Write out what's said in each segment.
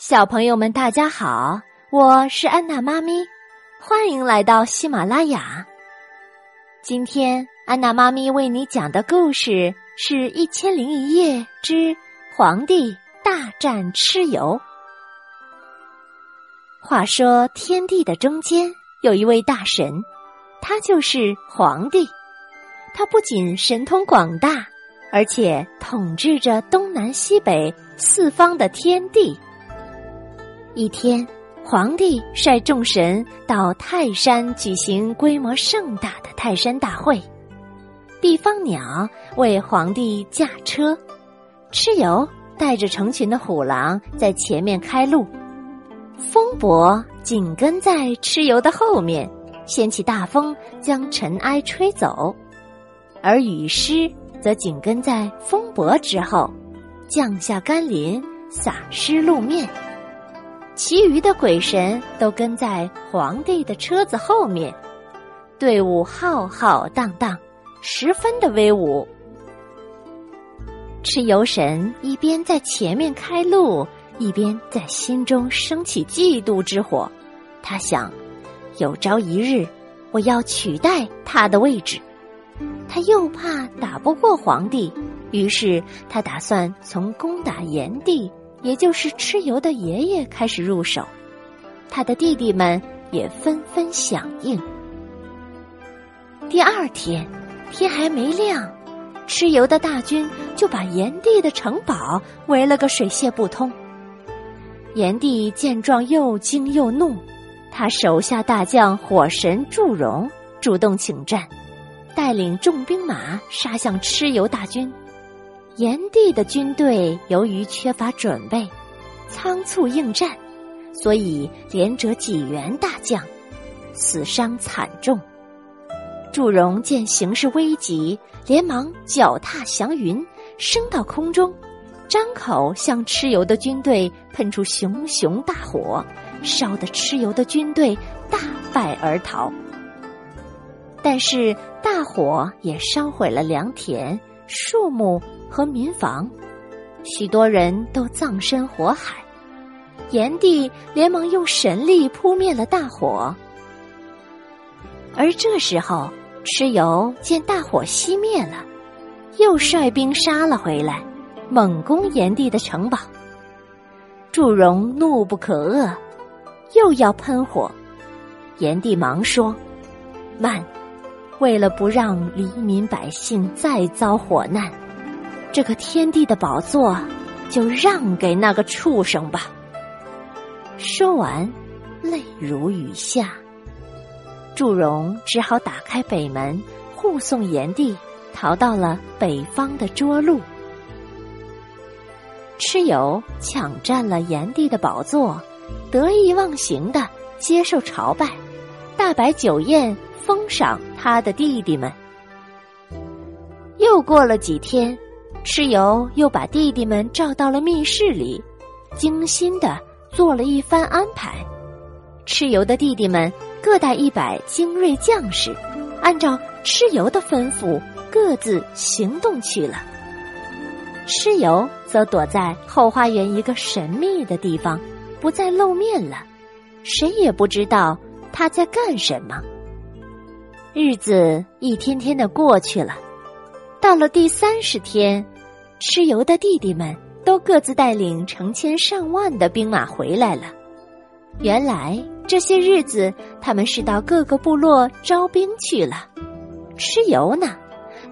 小朋友们，大家好，我是安娜妈咪，欢迎来到喜马拉雅。今天安娜妈咪为你讲的故事是《一千零一夜之皇帝大战蚩尤》。话说天地的中间有一位大神，他就是皇帝。他不仅神通广大，而且统治着东南西北四方的天地。一天，皇帝率众神到泰山举行规模盛大的泰山大会。地方鸟为皇帝驾车，蚩尤带着成群的虎狼在前面开路，风伯紧跟在蚩尤的后面，掀起大风将尘埃吹走，而雨师则紧跟在风伯之后，降下甘霖，洒湿路面。其余的鬼神都跟在皇帝的车子后面，队伍浩浩荡荡，十分的威武。蚩尤神一边在前面开路，一边在心中升起嫉妒之火。他想，有朝一日我要取代他的位置。他又怕打不过皇帝，于是他打算从攻打炎帝。也就是蚩尤的爷爷开始入手，他的弟弟们也纷纷响应。第二天，天还没亮，蚩尤的大军就把炎帝的城堡围了个水泄不通。炎帝见状又惊又怒，他手下大将火神祝融主动请战，带领重兵马杀向蚩尤大军。炎帝的军队由于缺乏准备，仓促应战，所以连折几员大将，死伤惨重。祝融见形势危急，连忙脚踏祥云，升到空中，张口向蚩尤的军队喷出熊熊大火，烧得蚩尤的军队大败而逃。但是大火也烧毁了良田、树木。和民房，许多人都葬身火海。炎帝连忙用神力扑灭了大火。而这时候，蚩尤见大火熄灭了，又率兵杀了回来，猛攻炎帝的城堡。祝融怒不可遏，又要喷火。炎帝忙说：“慢，为了不让黎民百姓再遭火难。”这个天地的宝座，就让给那个畜生吧。说完，泪如雨下。祝融只好打开北门，护送炎帝逃到了北方的涿鹿。蚩尤抢占了炎帝的宝座，得意忘形的接受朝拜，大摆酒宴，封赏他的弟弟们。又过了几天。蚩尤又把弟弟们召到了密室里，精心的做了一番安排。蚩尤的弟弟们各带一百精锐将士，按照蚩尤的吩咐，各自行动去了。蚩尤则躲在后花园一个神秘的地方，不再露面了，谁也不知道他在干什么。日子一天天的过去了。到了第三十天，蚩尤的弟弟们都各自带领成千上万的兵马回来了。原来这些日子他们是到各个部落招兵去了。蚩尤呢，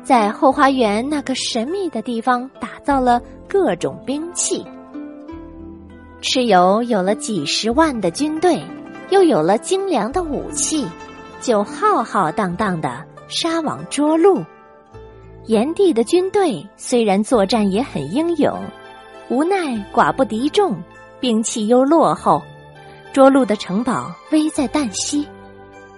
在后花园那个神秘的地方打造了各种兵器。蚩尤有了几十万的军队，又有了精良的武器，就浩浩荡荡的杀往涿鹿。炎帝的军队虽然作战也很英勇，无奈寡不敌众，兵器又落后，涿鹿的城堡危在旦夕。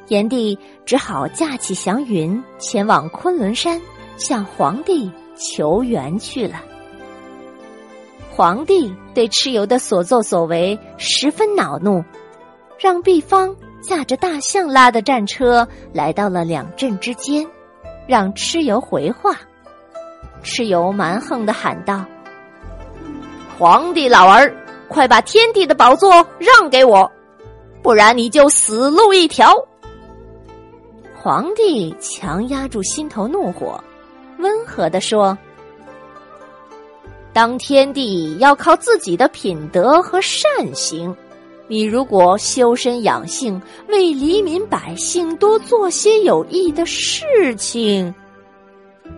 炎帝只好驾起祥云，前往昆仑山向皇帝求援去了。皇帝对蚩尤的所作所为十分恼怒，让毕方驾着大象拉的战车来到了两镇之间。让蚩尤回话，蚩尤蛮横的喊道：“皇帝老儿，快把天帝的宝座让给我，不然你就死路一条。皇帝强压住心头怒火，温和的说：“当天帝要靠自己的品德和善行，你如果修身养性，为黎民百姓多做些有益的事情。”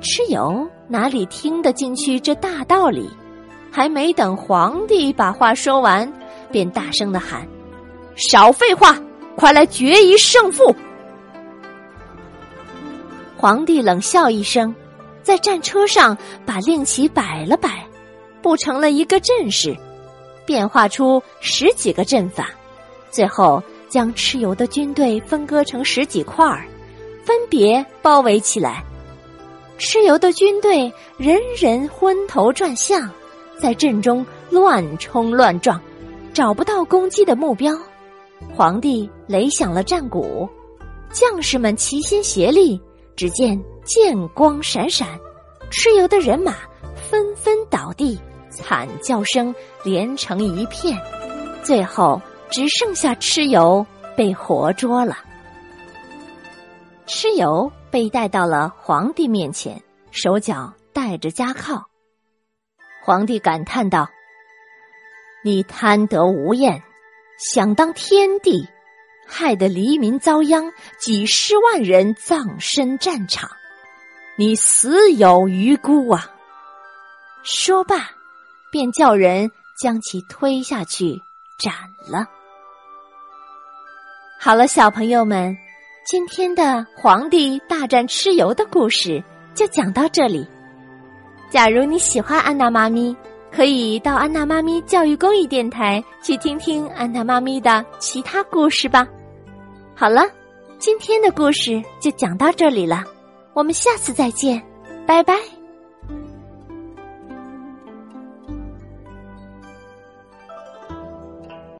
蚩尤哪里听得进去这大道理？还没等皇帝把话说完，便大声的喊：“少废话，快来决一胜负！”皇帝冷笑一声，在战车上把令旗摆了摆，布成了一个阵势，变化出十几个阵法，最后将蚩尤的军队分割成十几块儿，分别包围起来。蚩尤的军队人人昏头转向。在阵中乱冲乱撞，找不到攻击的目标。皇帝擂响了战鼓，将士们齐心协力。只见剑光闪闪，蚩尤的人马纷纷倒地，惨叫声连成一片。最后只剩下蚩尤被活捉了。蚩尤被带到了皇帝面前，手脚带着枷铐。皇帝感叹道：“你贪得无厌，想当天帝，害得黎民遭殃，几十万人葬身战场，你死有余辜啊！”说罢，便叫人将其推下去斩了。好了，小朋友们，今天的皇帝大战蚩尤的故事就讲到这里。假如你喜欢安娜妈咪，可以到安娜妈咪教育公益电台去听听安娜妈咪的其他故事吧。好了，今天的故事就讲到这里了，我们下次再见，拜拜。